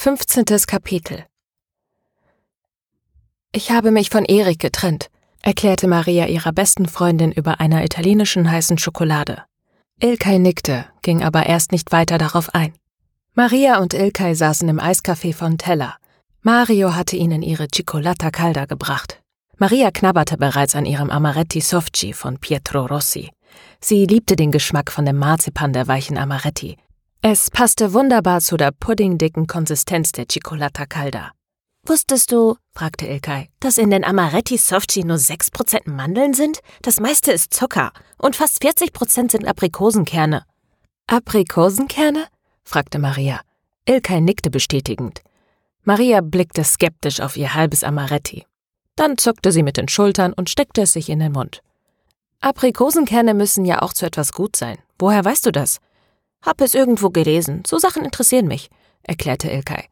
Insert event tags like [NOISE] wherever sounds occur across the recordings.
15. Kapitel Ich habe mich von Erik getrennt, erklärte Maria ihrer besten Freundin über einer italienischen heißen Schokolade. Ilkay nickte, ging aber erst nicht weiter darauf ein. Maria und Ilkay saßen im Eiscafé von Teller. Mario hatte ihnen ihre Cicolata Calda gebracht. Maria knabberte bereits an ihrem Amaretti Softci von Pietro Rossi. Sie liebte den Geschmack von dem Marzipan der weichen Amaretti, es passte wunderbar zu der puddingdicken Konsistenz der Cicolata Calda. Wusstest du, fragte Ilkay, dass in den Amaretti Softchi nur 6% Mandeln sind? Das meiste ist Zucker und fast 40% sind Aprikosenkerne. Aprikosenkerne? fragte Maria. Ilkay nickte bestätigend. Maria blickte skeptisch auf ihr halbes Amaretti. Dann zuckte sie mit den Schultern und steckte es sich in den Mund. Aprikosenkerne müssen ja auch zu etwas gut sein. Woher weißt du das? Hab es irgendwo gelesen. So Sachen interessieren mich, erklärte Ilkay.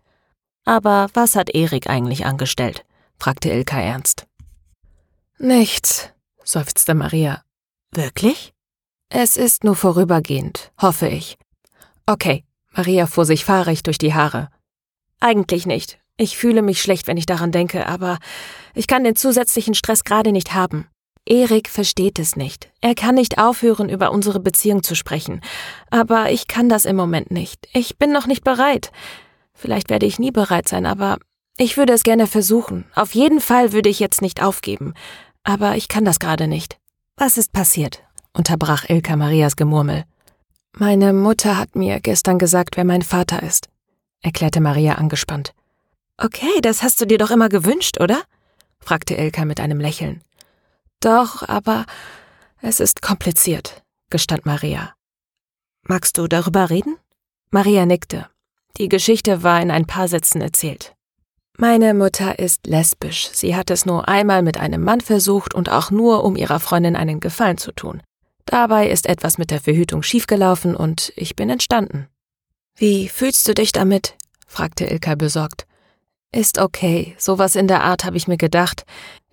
Aber was hat Erik eigentlich angestellt? fragte Ilkay ernst. Nichts, seufzte Maria. Wirklich? Es ist nur vorübergehend, hoffe ich. Okay, Maria fuhr sich fahrig durch die Haare. Eigentlich nicht. Ich fühle mich schlecht, wenn ich daran denke, aber ich kann den zusätzlichen Stress gerade nicht haben. Erik versteht es nicht. Er kann nicht aufhören, über unsere Beziehung zu sprechen. Aber ich kann das im Moment nicht. Ich bin noch nicht bereit. Vielleicht werde ich nie bereit sein, aber ich würde es gerne versuchen. Auf jeden Fall würde ich jetzt nicht aufgeben. Aber ich kann das gerade nicht. Was ist passiert? unterbrach Ilka Marias Gemurmel. Meine Mutter hat mir gestern gesagt, wer mein Vater ist, erklärte Maria angespannt. Okay, das hast du dir doch immer gewünscht, oder? fragte Ilka mit einem Lächeln. Doch, aber es ist kompliziert, gestand Maria. Magst du darüber reden? Maria nickte. Die Geschichte war in ein paar Sätzen erzählt. Meine Mutter ist lesbisch. Sie hat es nur einmal mit einem Mann versucht und auch nur, um ihrer Freundin einen Gefallen zu tun. Dabei ist etwas mit der Verhütung schiefgelaufen und ich bin entstanden. Wie fühlst du dich damit? fragte Ilka besorgt. Ist okay, sowas in der Art habe ich mir gedacht.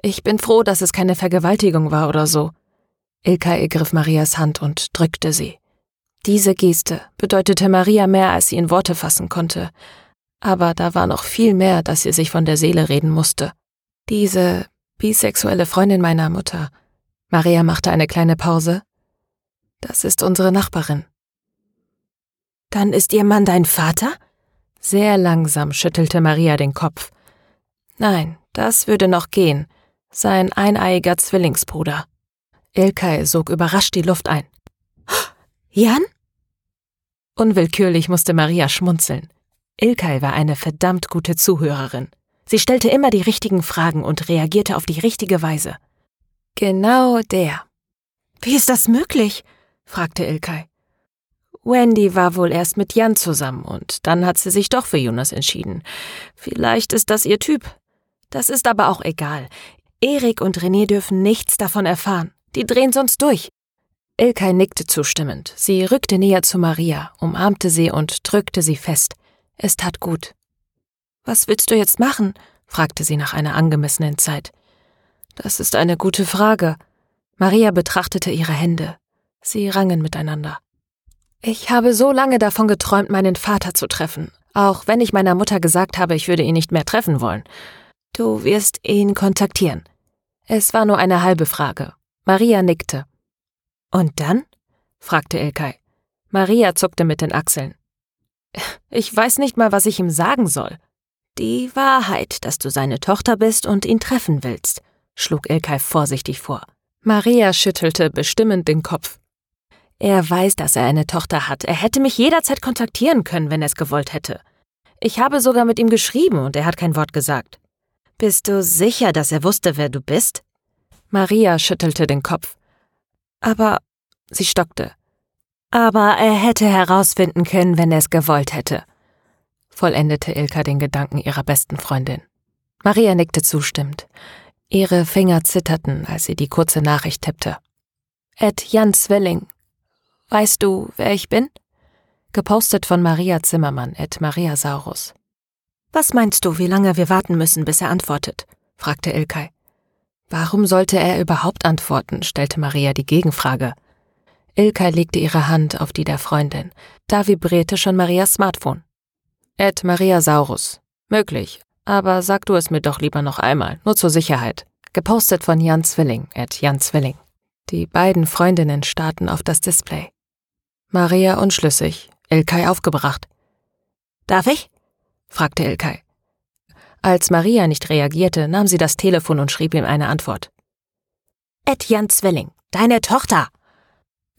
Ich bin froh, dass es keine Vergewaltigung war oder so. Ilka ergriff Marias Hand und drückte sie. Diese Geste bedeutete Maria mehr, als sie in Worte fassen konnte. Aber da war noch viel mehr, das sie sich von der Seele reden musste. Diese bisexuelle Freundin meiner Mutter. Maria machte eine kleine Pause. Das ist unsere Nachbarin. Dann ist ihr Mann dein Vater? Sehr langsam schüttelte Maria den Kopf. Nein, das würde noch gehen sein eineiiger Zwillingsbruder. Ilkay sog überrascht die Luft ein. [GASPS] Jan? Unwillkürlich musste Maria schmunzeln. Ilkay war eine verdammt gute Zuhörerin. Sie stellte immer die richtigen Fragen und reagierte auf die richtige Weise. Genau der. Wie ist das möglich? fragte Ilkay. Wendy war wohl erst mit Jan zusammen und dann hat sie sich doch für Jonas entschieden. Vielleicht ist das ihr Typ. Das ist aber auch egal. Erik und René dürfen nichts davon erfahren. Die drehen sonst durch. Ilkay nickte zustimmend. Sie rückte näher zu Maria, umarmte sie und drückte sie fest. Es tat gut. Was willst du jetzt machen? fragte sie nach einer angemessenen Zeit. Das ist eine gute Frage. Maria betrachtete ihre Hände. Sie rangen miteinander. Ich habe so lange davon geträumt, meinen Vater zu treffen, auch wenn ich meiner Mutter gesagt habe, ich würde ihn nicht mehr treffen wollen. Du wirst ihn kontaktieren. Es war nur eine halbe Frage. Maria nickte. Und dann? fragte Ilkay. Maria zuckte mit den Achseln. [LAUGHS] Ich weiß nicht mal, was ich ihm sagen soll. Die Wahrheit, dass du seine Tochter bist und ihn treffen willst, schlug Ilkay vorsichtig vor. Maria schüttelte bestimmend den Kopf. Er weiß, dass er eine Tochter hat. Er hätte mich jederzeit kontaktieren können, wenn er es gewollt hätte. Ich habe sogar mit ihm geschrieben und er hat kein Wort gesagt. Bist du sicher, dass er wusste, wer du bist? Maria schüttelte den Kopf. Aber sie stockte. Aber er hätte herausfinden können, wenn er es gewollt hätte, vollendete Ilka den Gedanken ihrer besten Freundin. Maria nickte zustimmend. Ihre Finger zitterten, als sie die kurze Nachricht tippte. Ed Jan Zwilling. Weißt du, wer ich bin? Gepostet von Maria Zimmermann, Ed Maria Saurus. Was meinst du, wie lange wir warten müssen, bis er antwortet? fragte Ilkay. Warum sollte er überhaupt antworten? stellte Maria die Gegenfrage. Ilkay legte ihre Hand auf die der Freundin. Da vibrierte schon Marias Smartphone. Ed Maria Saurus. Möglich. Aber sag du es mir doch lieber noch einmal, nur zur Sicherheit. Gepostet von Jan Zwilling, Ed Jan Zwilling. Die beiden Freundinnen starrten auf das Display. Maria unschlüssig, Ilkay aufgebracht. Darf ich? Fragte Ilkay. Als Maria nicht reagierte, nahm sie das Telefon und schrieb ihm eine Antwort. Ed Jan Zwilling, deine Tochter.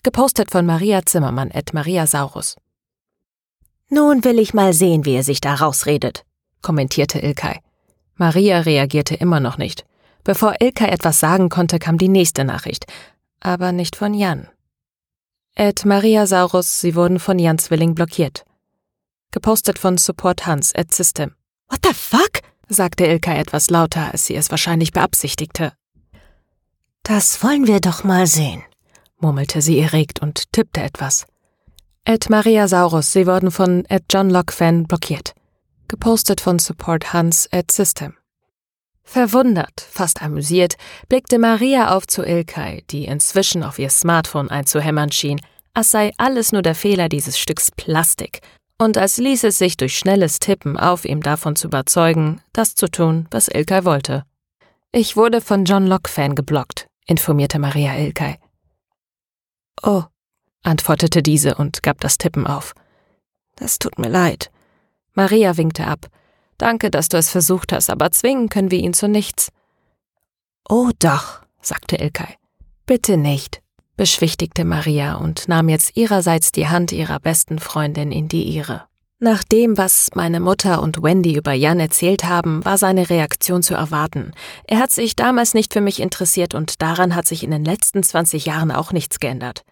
Gepostet von Maria Zimmermann, Ed Maria Saurus. Nun will ich mal sehen, wie er sich da rausredet, kommentierte Ilkay. Maria reagierte immer noch nicht. Bevor Ilkay etwas sagen konnte, kam die nächste Nachricht. Aber nicht von Jan. Ed Maria Saurus, sie wurden von Jan Zwilling blockiert. Gepostet von Support Hans at System. What the fuck? sagte Ilka etwas lauter, als sie es wahrscheinlich beabsichtigte. Das wollen wir doch mal sehen, murmelte sie erregt und tippte etwas. Ed Maria Saurus, sie wurden von Ed John Locke Fan blockiert. Gepostet von Support Hans at System. Verwundert, fast amüsiert, blickte Maria auf zu Ilkay, die inzwischen auf ihr Smartphone einzuhämmern schien, als sei alles nur der Fehler dieses Stücks Plastik, und als ließ es sich durch schnelles Tippen auf ihm davon zu überzeugen, das zu tun, was Ilkay wollte. Ich wurde von John Locke-Fan geblockt, informierte Maria Ilkay. Oh, antwortete diese und gab das Tippen auf. Das tut mir leid. Maria winkte ab. Danke, dass du es versucht hast, aber zwingen können wir ihn zu nichts. Oh doch, sagte Ilkay. Bitte nicht, beschwichtigte Maria und nahm jetzt ihrerseits die Hand ihrer besten Freundin in die ihre. Nach dem, was meine Mutter und Wendy über Jan erzählt haben, war seine Reaktion zu erwarten. Er hat sich damals nicht für mich interessiert und daran hat sich in den letzten 20 Jahren auch nichts geändert.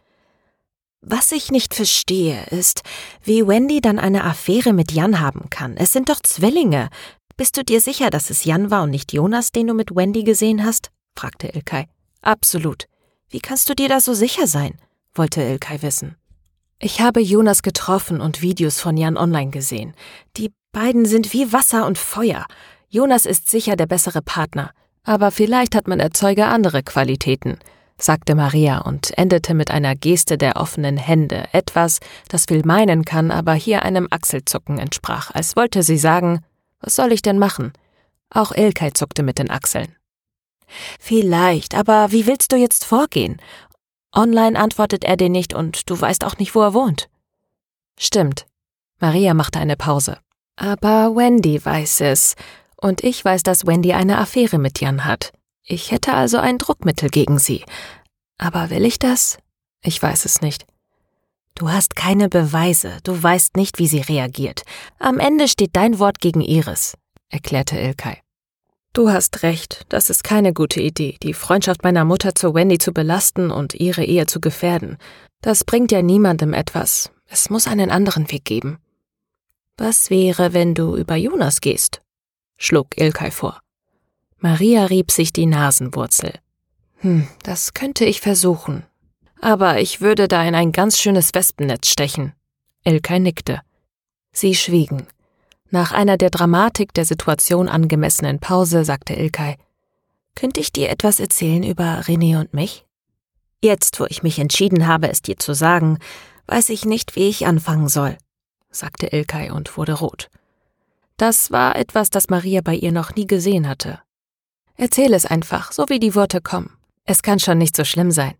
Was ich nicht verstehe, ist, wie Wendy dann eine Affäre mit Jan haben kann. Es sind doch Zwillinge. Bist du dir sicher, dass es Jan war und nicht Jonas, den du mit Wendy gesehen hast? fragte Ilkay. Absolut. Wie kannst du dir da so sicher sein? wollte Ilkay wissen. Ich habe Jonas getroffen und Videos von Jan online gesehen. Die beiden sind wie Wasser und Feuer. Jonas ist sicher der bessere Partner, aber vielleicht hat mein Erzeuger andere Qualitäten sagte Maria und endete mit einer Geste der offenen Hände, etwas, das viel meinen kann, aber hier einem Achselzucken entsprach, als wollte sie sagen, was soll ich denn machen? Auch Ilkay zuckte mit den Achseln. Vielleicht, aber wie willst du jetzt vorgehen? Online antwortet er dir nicht und du weißt auch nicht, wo er wohnt. Stimmt. Maria machte eine Pause. Aber Wendy weiß es. Und ich weiß, dass Wendy eine Affäre mit Jan hat. Ich hätte also ein Druckmittel gegen sie. Aber will ich das? Ich weiß es nicht. Du hast keine Beweise, du weißt nicht, wie sie reagiert. Am Ende steht dein Wort gegen ihres, erklärte Ilkay. Du hast recht, das ist keine gute Idee, die Freundschaft meiner Mutter zu Wendy zu belasten und ihre Ehe zu gefährden. Das bringt ja niemandem etwas. Es muss einen anderen Weg geben. Was wäre, wenn du über Jonas gehst? schlug Ilkay vor. Maria rieb sich die Nasenwurzel. Hm, das könnte ich versuchen. Aber ich würde da in ein ganz schönes Wespennetz stechen. Ilkay nickte. Sie schwiegen. Nach einer der Dramatik der Situation angemessenen Pause sagte Ilkay, Könnte ich dir etwas erzählen über René und mich? Jetzt, wo ich mich entschieden habe, es dir zu sagen, weiß ich nicht, wie ich anfangen soll, sagte Ilkay und wurde rot. Das war etwas, das Maria bei ihr noch nie gesehen hatte. Erzähl es einfach, so wie die Worte kommen. Es kann schon nicht so schlimm sein.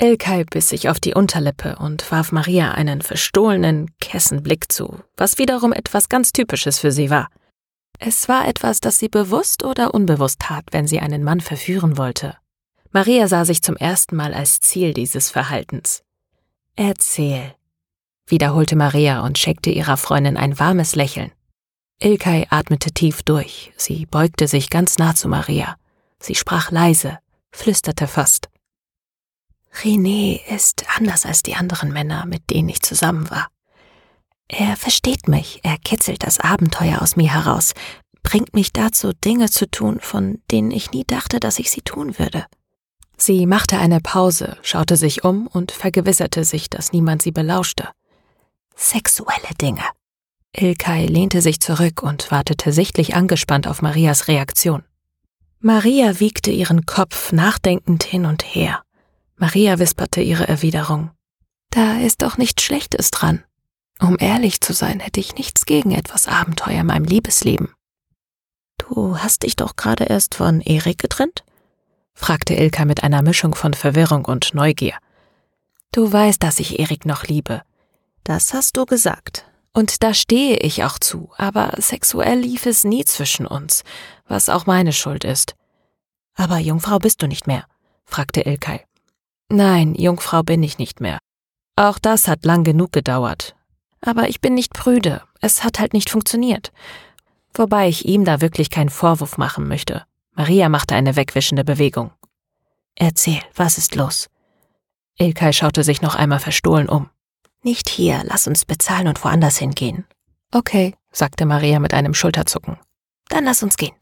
Ilkay biss sich auf die Unterlippe und warf Maria einen verstohlenen, kessen Blick zu, was wiederum etwas ganz Typisches für sie war. Es war etwas, das sie bewusst oder unbewusst tat, wenn sie einen Mann verführen wollte. Maria sah sich zum ersten Mal als Ziel dieses Verhaltens. Erzähl, wiederholte Maria und schenkte ihrer Freundin ein warmes Lächeln. Ilkay atmete tief durch. Sie beugte sich ganz nah zu Maria. Sie sprach leise, flüsterte fast. René ist anders als die anderen Männer, mit denen ich zusammen war. Er versteht mich, er kitzelt das Abenteuer aus mir heraus, bringt mich dazu, Dinge zu tun, von denen ich nie dachte, dass ich sie tun würde. Sie machte eine Pause, schaute sich um und vergewisserte sich, dass niemand sie belauschte. Sexuelle Dinge, Ilkay lehnte sich zurück und wartete sichtlich angespannt auf Marias Reaktion. Maria wiegte ihren Kopf nachdenkend hin und her. Maria wisperte ihre Erwiderung. Da ist doch nichts Schlechtes dran. Um ehrlich zu sein, hätte ich nichts gegen etwas Abenteuer in meinem Liebesleben. Du hast dich doch gerade erst von Erik getrennt? fragte Ilka mit einer Mischung von Verwirrung und Neugier. Du weißt, dass ich Erik noch liebe. Das hast du gesagt. Und da stehe ich auch zu, aber sexuell lief es nie zwischen uns, was auch meine Schuld ist. Aber Jungfrau bist du nicht mehr? fragte Ilkay. Nein, Jungfrau bin ich nicht mehr. Auch das hat lang genug gedauert. Aber ich bin nicht prüde. Es hat halt nicht funktioniert. Wobei ich ihm da wirklich keinen Vorwurf machen möchte. Maria machte eine wegwischende Bewegung. Erzähl, was ist los? Ilkay schaute sich noch einmal verstohlen um. Nicht hier, lass uns bezahlen und woanders hingehen. Okay, sagte Maria mit einem Schulterzucken. Dann lass uns gehen,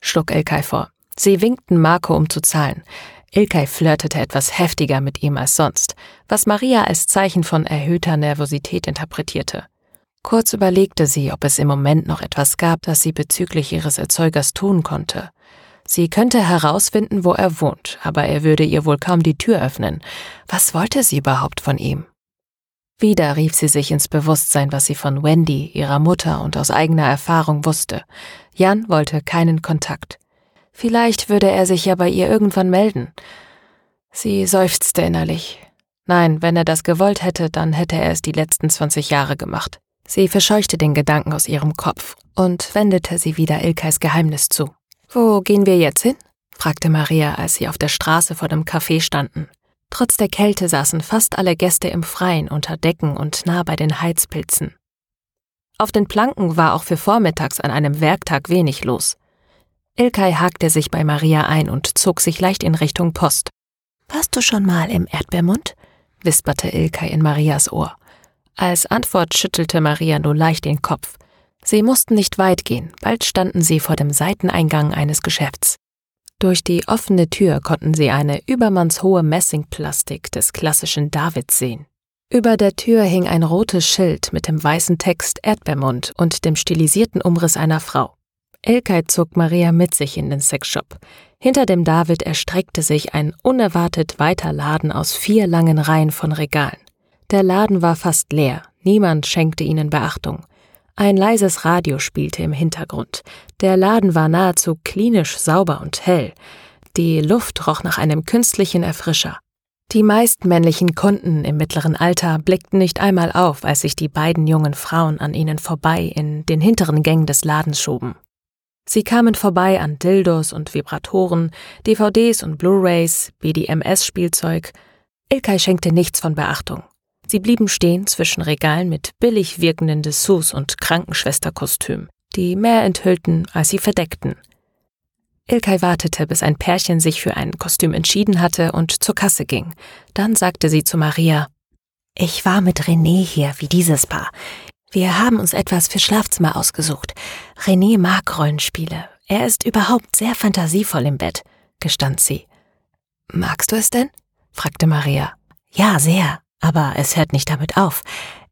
schlug Ilkay vor. Sie winkten Marco, um zu zahlen. Ilkay flirtete etwas heftiger mit ihm als sonst, was Maria als Zeichen von erhöhter Nervosität interpretierte. Kurz überlegte sie, ob es im Moment noch etwas gab, das sie bezüglich ihres Erzeugers tun konnte. Sie könnte herausfinden, wo er wohnt, aber er würde ihr wohl kaum die Tür öffnen. Was wollte sie überhaupt von ihm? Wieder rief sie sich ins Bewusstsein, was sie von Wendy, ihrer Mutter und aus eigener Erfahrung wusste. Jan wollte keinen Kontakt. Vielleicht würde er sich ja bei ihr irgendwann melden. Sie seufzte innerlich. Nein, wenn er das gewollt hätte, dann hätte er es die letzten 20 Jahre gemacht. Sie verscheuchte den Gedanken aus ihrem Kopf und wendete sie wieder Ilkais Geheimnis zu. Wo gehen wir jetzt hin? fragte Maria, als sie auf der Straße vor dem Café standen. Trotz der Kälte saßen fast alle Gäste im Freien unter Decken und nah bei den Heizpilzen. Auf den Planken war auch für vormittags an einem Werktag wenig los. Ilkay hakte sich bei Maria ein und zog sich leicht in Richtung Post. Warst du schon mal im Erdbeermund? wisperte Ilkay in Marias Ohr. Als Antwort schüttelte Maria nur leicht den Kopf. Sie mussten nicht weit gehen, bald standen sie vor dem Seiteneingang eines Geschäfts. Durch die offene Tür konnten sie eine übermannshohe Messingplastik des klassischen Davids sehen. Über der Tür hing ein rotes Schild mit dem weißen Text Erdbeermund und dem stilisierten Umriss einer Frau. Elkay zog Maria mit sich in den Sexshop. Hinter dem David erstreckte sich ein unerwartet weiter Laden aus vier langen Reihen von Regalen. Der Laden war fast leer, niemand schenkte ihnen Beachtung. Ein leises Radio spielte im Hintergrund. Der Laden war nahezu klinisch sauber und hell. Die Luft roch nach einem künstlichen Erfrischer. Die meisten männlichen Kunden im mittleren Alter blickten nicht einmal auf, als sich die beiden jungen Frauen an ihnen vorbei in den hinteren Gängen des Ladens schoben. Sie kamen vorbei an Dildos und Vibratoren, DVDs und Blu-rays, BDMS-Spielzeug. Ilkay schenkte nichts von Beachtung. Sie blieben stehen zwischen Regalen mit billig wirkenden Dessous und Krankenschwesterkostümen, die mehr enthüllten, als sie verdeckten. Ilkay wartete, bis ein Pärchen sich für ein Kostüm entschieden hatte und zur Kasse ging. Dann sagte sie zu Maria, Ich war mit René hier, wie dieses Paar. Wir haben uns etwas für Schlafzimmer ausgesucht. René mag Rollenspiele. Er ist überhaupt sehr fantasievoll im Bett, gestand sie. Magst du es denn? fragte Maria. Ja, sehr. Aber es hört nicht damit auf.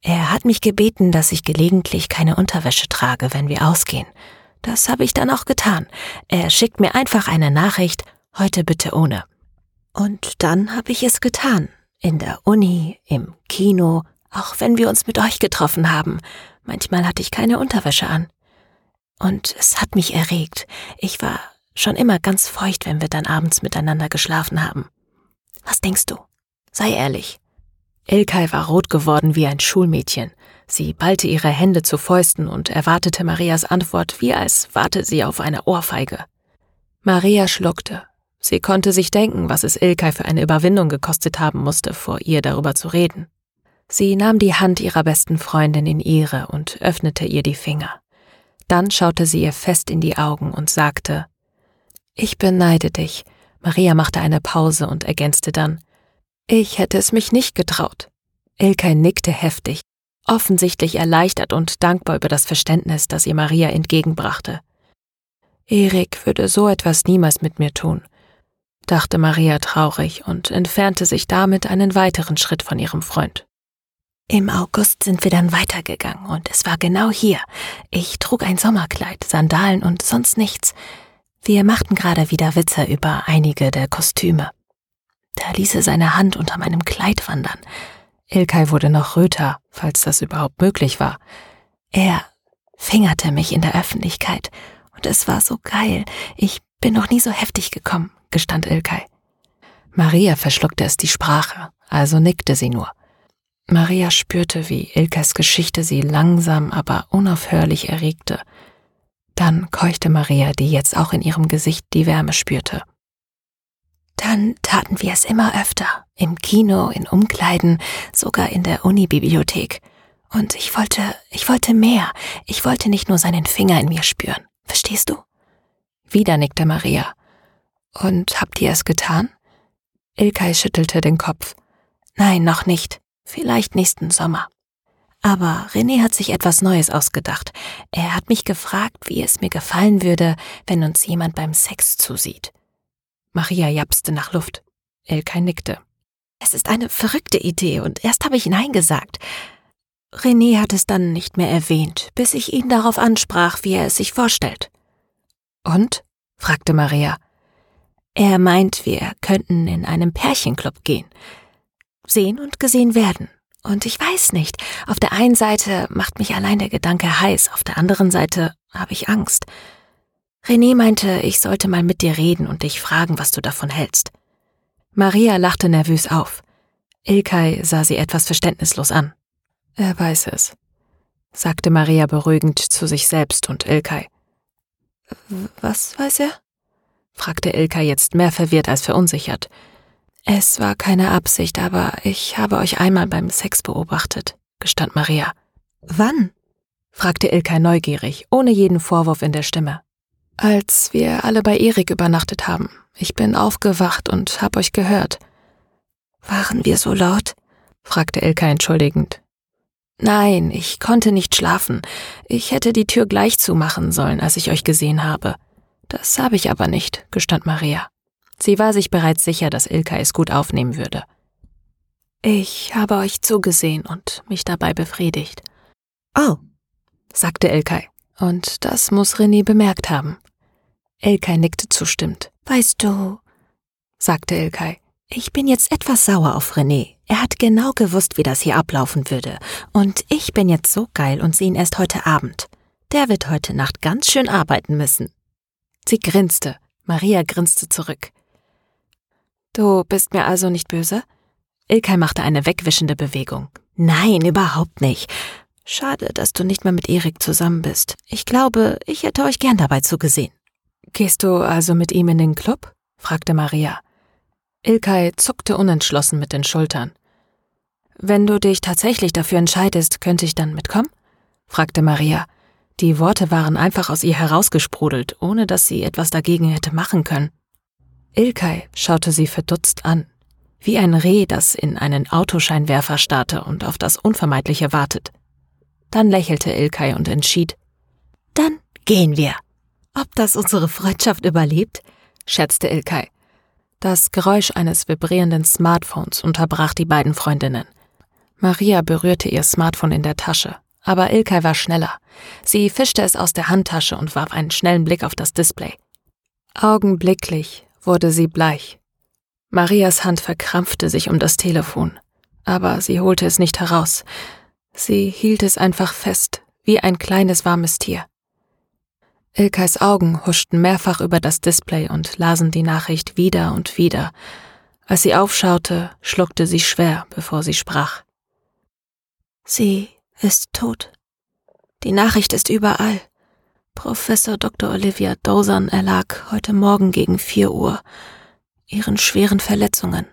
Er hat mich gebeten, dass ich gelegentlich keine Unterwäsche trage, wenn wir ausgehen. Das habe ich dann auch getan. Er schickt mir einfach eine Nachricht, heute bitte ohne. Und dann habe ich es getan. In der Uni, im Kino, auch wenn wir uns mit euch getroffen haben. Manchmal hatte ich keine Unterwäsche an. Und es hat mich erregt. Ich war schon immer ganz feucht, wenn wir dann abends miteinander geschlafen haben. Was denkst du? Sei ehrlich. Ilkay war rot geworden wie ein Schulmädchen. Sie ballte ihre Hände zu Fäusten und erwartete Marias Antwort, wie als warte sie auf eine Ohrfeige. Maria schluckte. Sie konnte sich denken, was es Ilkay für eine Überwindung gekostet haben musste, vor ihr darüber zu reden. Sie nahm die Hand ihrer besten Freundin in ihre und öffnete ihr die Finger. Dann schaute sie ihr fest in die Augen und sagte Ich beneide dich. Maria machte eine Pause und ergänzte dann ich hätte es mich nicht getraut. Ilkay nickte heftig, offensichtlich erleichtert und dankbar über das Verständnis, das ihr Maria entgegenbrachte. Erik würde so etwas niemals mit mir tun, dachte Maria traurig und entfernte sich damit einen weiteren Schritt von ihrem Freund. Im August sind wir dann weitergegangen und es war genau hier. Ich trug ein Sommerkleid, Sandalen und sonst nichts. Wir machten gerade wieder Witze über einige der Kostüme. Da ließ er seine Hand unter meinem Kleid wandern. Ilkay wurde noch röter, falls das überhaupt möglich war. Er fingerte mich in der Öffentlichkeit und es war so geil. Ich bin noch nie so heftig gekommen, gestand Ilkay. Maria verschluckte es die Sprache, also nickte sie nur. Maria spürte, wie Ilkes Geschichte sie langsam, aber unaufhörlich erregte. Dann keuchte Maria, die jetzt auch in ihrem Gesicht die Wärme spürte. Dann taten wir es immer öfter, im Kino, in Umkleiden, sogar in der Unibibliothek. Und ich wollte, ich wollte mehr. Ich wollte nicht nur seinen Finger in mir spüren. Verstehst du? Wieder nickte Maria. Und habt ihr es getan? Ilkay schüttelte den Kopf. Nein, noch nicht. Vielleicht nächsten Sommer. Aber René hat sich etwas Neues ausgedacht. Er hat mich gefragt, wie es mir gefallen würde, wenn uns jemand beim Sex zusieht. Maria japste nach Luft. Elkay nickte. Es ist eine verrückte Idee und erst habe ich Nein gesagt. René hat es dann nicht mehr erwähnt, bis ich ihn darauf ansprach, wie er es sich vorstellt. Und? fragte Maria. Er meint, wir könnten in einem Pärchenclub gehen sehen und gesehen werden. Und ich weiß nicht, auf der einen Seite macht mich allein der Gedanke heiß, auf der anderen Seite habe ich Angst. René meinte, ich sollte mal mit dir reden und dich fragen, was du davon hältst. Maria lachte nervös auf. Ilkay sah sie etwas verständnislos an. Er weiß es, sagte Maria beruhigend zu sich selbst und Ilkay. Was weiß er? fragte Ilkay jetzt mehr verwirrt als verunsichert. Es war keine Absicht, aber ich habe euch einmal beim Sex beobachtet, gestand Maria. Wann? fragte Ilkay neugierig, ohne jeden Vorwurf in der Stimme. Als wir alle bei Erik übernachtet haben. Ich bin aufgewacht und hab euch gehört. Waren wir so laut? fragte Ilkay entschuldigend. Nein, ich konnte nicht schlafen. Ich hätte die Tür gleich zumachen sollen, als ich euch gesehen habe. Das habe ich aber nicht, gestand Maria. Sie war sich bereits sicher, dass Ilka es gut aufnehmen würde. Ich habe euch zugesehen und mich dabei befriedigt. Oh, sagte Ilkay, und das muss René bemerkt haben. Ilkay nickte zustimmend. Weißt du, sagte Ilkay, ich bin jetzt etwas sauer auf René. Er hat genau gewusst, wie das hier ablaufen würde. Und ich bin jetzt so geil und sehe ihn erst heute Abend. Der wird heute Nacht ganz schön arbeiten müssen. Sie grinste. Maria grinste zurück. Du bist mir also nicht böse? Ilkay machte eine wegwischende Bewegung. Nein, überhaupt nicht. Schade, dass du nicht mehr mit Erik zusammen bist. Ich glaube, ich hätte euch gern dabei zugesehen. Gehst du also mit ihm in den Club? fragte Maria. Ilkay zuckte unentschlossen mit den Schultern. Wenn du dich tatsächlich dafür entscheidest, könnte ich dann mitkommen? fragte Maria. Die Worte waren einfach aus ihr herausgesprudelt, ohne dass sie etwas dagegen hätte machen können. Ilkay schaute sie verdutzt an, wie ein Reh, das in einen Autoscheinwerfer starrte und auf das Unvermeidliche wartet. Dann lächelte Ilkay und entschied. Dann gehen wir. Ob das unsere Freundschaft überlebt? scherzte Ilkay. Das Geräusch eines vibrierenden Smartphones unterbrach die beiden Freundinnen. Maria berührte ihr Smartphone in der Tasche, aber Ilkay war schneller. Sie fischte es aus der Handtasche und warf einen schnellen Blick auf das Display. Augenblicklich wurde sie bleich. Marias Hand verkrampfte sich um das Telefon, aber sie holte es nicht heraus. Sie hielt es einfach fest, wie ein kleines warmes Tier. Ilkais Augen huschten mehrfach über das Display und lasen die Nachricht wieder und wieder. Als sie aufschaute, schluckte sie schwer, bevor sie sprach. Sie ist tot. Die Nachricht ist überall. Professor Dr. Olivia Dawson erlag heute Morgen gegen vier Uhr ihren schweren Verletzungen.